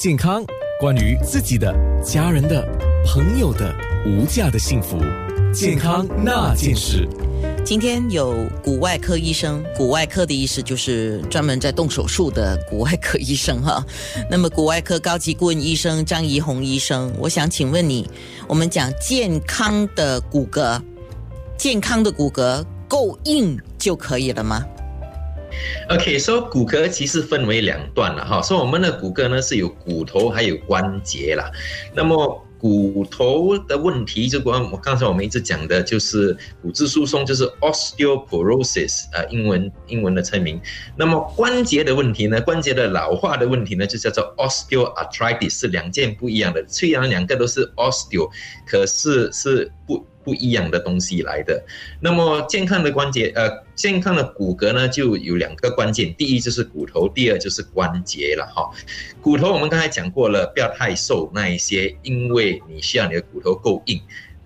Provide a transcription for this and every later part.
健康，关于自己的、家人的、朋友的无价的幸福，健康那件事。今天有骨外科医生，骨外科的意思就是专门在动手术的骨外科医生哈。那么骨外科高级顾问医生张怡红医生，我想请问你，我们讲健康的骨骼，健康的骨骼够硬就可以了吗？OK，说骨骼其实分为两段了哈，说我们的骨骼呢是有骨头还有关节啦。那么骨头的问题，就光我刚才我们一直讲的就是骨质疏松，就是 osteoporosis 啊，英文英文的称名。那么关节的问题呢，关节的老化的问题呢，就叫做 osteoarthritis，是两件不一样的。虽然两个都是 osteo，可是是不。不一样的东西来的，那么健康的关节，呃，健康的骨骼呢，就有两个关键，第一就是骨头，第二就是关节了哈。骨头我们刚才讲过了，不要太瘦那一些，因为你需要你的骨头够硬。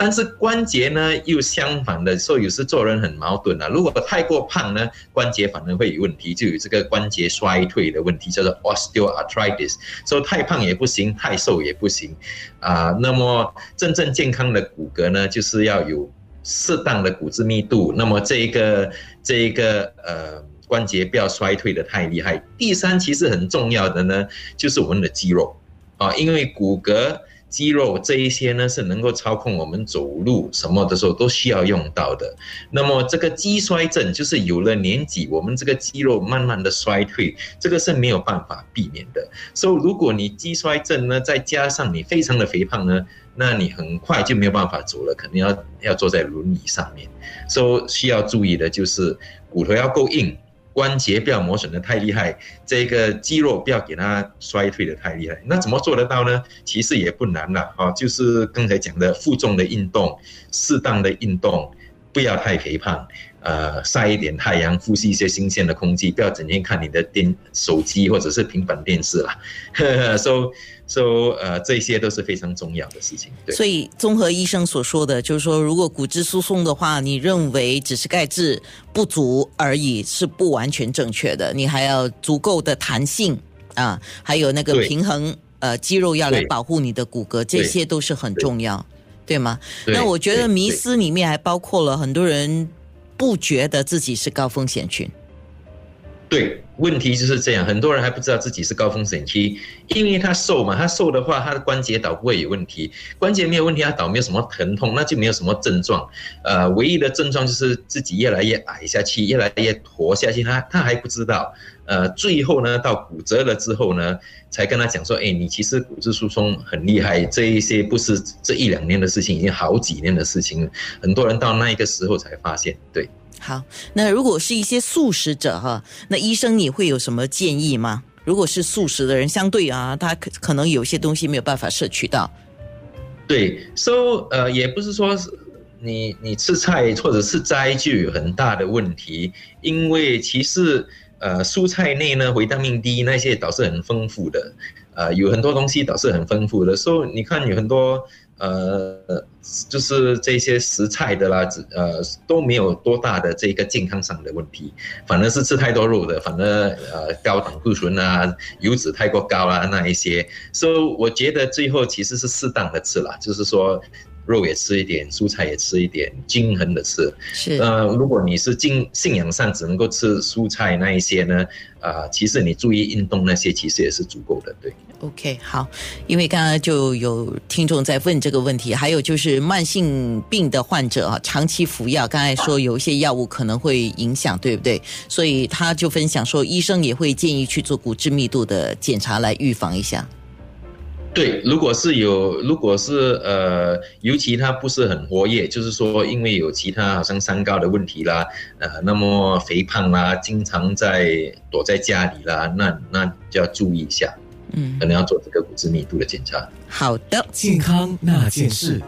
但是关节呢又相反的，所以有时做人很矛盾啊。如果太过胖呢，关节反而会有问题，就有这个关节衰退的问题，叫做 osteoarthritis。所以太胖也不行，太瘦也不行啊。那么真正健康的骨骼呢，就是要有适当的骨质密度。那么这一个这一个呃关节不要衰退的太厉害。第三，其实很重要的呢，就是我们的肌肉啊，因为骨骼。肌肉这一些呢，是能够操控我们走路什么的时候都需要用到的。那么这个肌衰症就是有了年纪，我们这个肌肉慢慢的衰退，这个是没有办法避免的。所以如果你肌衰症呢，再加上你非常的肥胖呢，那你很快就没有办法走了，肯定要要坐在轮椅上面。所以需要注意的就是骨头要够硬。关节不要磨损的太厉害，这个肌肉不要给它衰退的太厉害。那怎么做得到呢？其实也不难了啊，就是刚才讲的负重的运动，适当的运动，不要太肥胖。呃，晒一点太阳，呼吸一些新鲜的空气，不要整天看你的电手机或者是平板电视啦。So so 呃，这些都是非常重要的事情。所以综合医生所说的，就是说，如果骨质疏松的话，你认为只是钙质不足而已，是不完全正确的。你还要足够的弹性啊，还有那个平衡，呃，肌肉要来保护你的骨骼，这些都是很重要，对吗？那我觉得迷思里面还包括了很多人。不觉得自己是高风险群，对，问题就是这样，很多人还不知道自己是高风险区，因为他瘦嘛，他瘦的话，他的关节倒不会有问题，关节没有问题，他倒没有什么疼痛，那就没有什么症状，呃，唯一的症状就是自己越来越矮下去，越来越驼下去，他他还不知道。呃，最后呢，到骨折了之后呢，才跟他讲说，哎，你其实骨质疏松很厉害，这一些不是这一两年的事情，已经好几年的事情，很多人到那一个时候才发现。对，好，那如果是一些素食者哈，那医生你会有什么建议吗？如果是素食的人，相对啊，他可可能有些东西没有办法摄取到。对，so 呃，也不是说你你吃菜或者是斋就有很大的问题，因为其实。呃，蔬菜内呢，维他命 D 那些倒是很丰富的，呃，有很多东西倒是很丰富的。所以你看，有很多呃，就是这些食菜的啦，呃，都没有多大的这个健康上的问题，反而是吃太多肉的，反而呃高胆固醇啊，油脂太过高啊那一些。所以我觉得最后其实是适当的吃啦，就是说。肉也吃一点，蔬菜也吃一点，均衡的吃。是，呃，如果你是信信仰上只能够吃蔬菜那一些呢，啊，其实你注意运动那些，其实也是足够的。对，OK，好，因为刚刚就有听众在问这个问题，还有就是慢性病的患者啊，长期服药，刚才说有一些药物可能会影响，对不对？所以他就分享说，医生也会建议去做骨质密度的检查来预防一下。对，如果是有，如果是呃，尤其他不是很活跃，就是说因为有其他好像三高的问题啦，呃，那么肥胖啦，经常在躲在家里啦，那那就要注意一下，嗯，可能要做这个骨质密度的检查。好的，健康那件事。